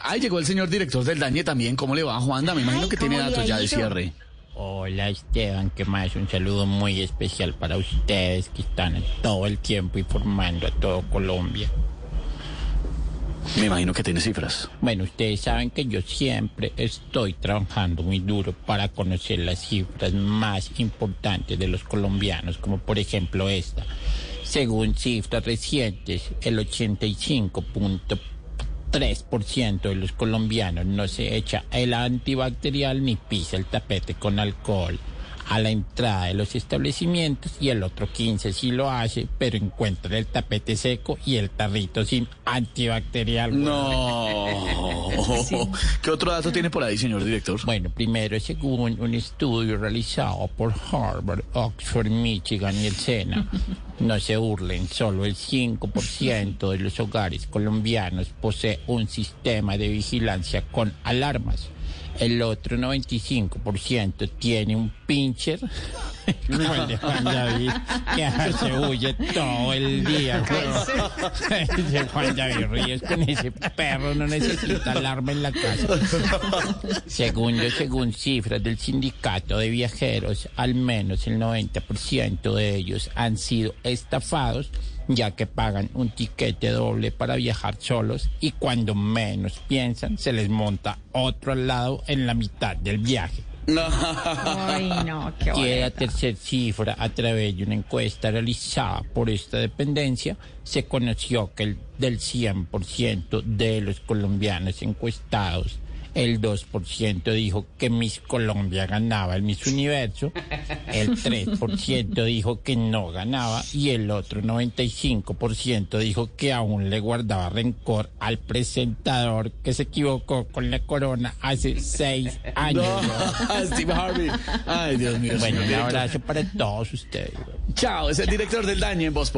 Ahí llegó el señor director del Dañe también. ¿Cómo le va, Juanda? Me imagino que tiene datos ya de cierre. Hola Esteban, que más un saludo muy especial para ustedes que están todo el tiempo informando a todo Colombia. Me imagino que tiene cifras. Bueno, ustedes saben que yo siempre estoy trabajando muy duro para conocer las cifras más importantes de los colombianos, como por ejemplo esta. Según cifras recientes, el 85.3% de los colombianos no se echa el antibacterial ni pisa el tapete con alcohol a la entrada de los establecimientos y el otro 15 sí lo hace, pero encuentra el tapete seco y el tarrito sin antibacterial. No. ¿Qué otro dato tiene por ahí, señor director? Bueno, primero, según un estudio realizado por Harvard, Oxford, Michigan y el SENA, no se burlen, solo el 5% de los hogares colombianos posee un sistema de vigilancia con alarmas. El otro 95% tiene un pincher. El de Juan David, que se huye todo el día. Dice Juan David Ríos con ese perro no necesita alarma en la casa. Segundo, según cifras del sindicato de viajeros, al menos el 90% de ellos han sido estafados ya que pagan un tiquete doble para viajar solos y cuando menos piensan se les monta otro al lado en la mitad del viaje. Ay, no, qué Y la tercera cifra, a través de una encuesta realizada por esta dependencia, se conoció que el, del 100% de los colombianos encuestados, el 2% dijo que Miss Colombia ganaba el Miss Universo, el 3% dijo que no ganaba y el otro 95% dijo que aún le guardaba rencor al presentador que se equivocó con la corona hace seis años. Steve Harvey. Ay, Dios mío. Bueno, un abrazo para todos ustedes. Chao, es el director del Dañe en Voz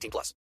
18 plus.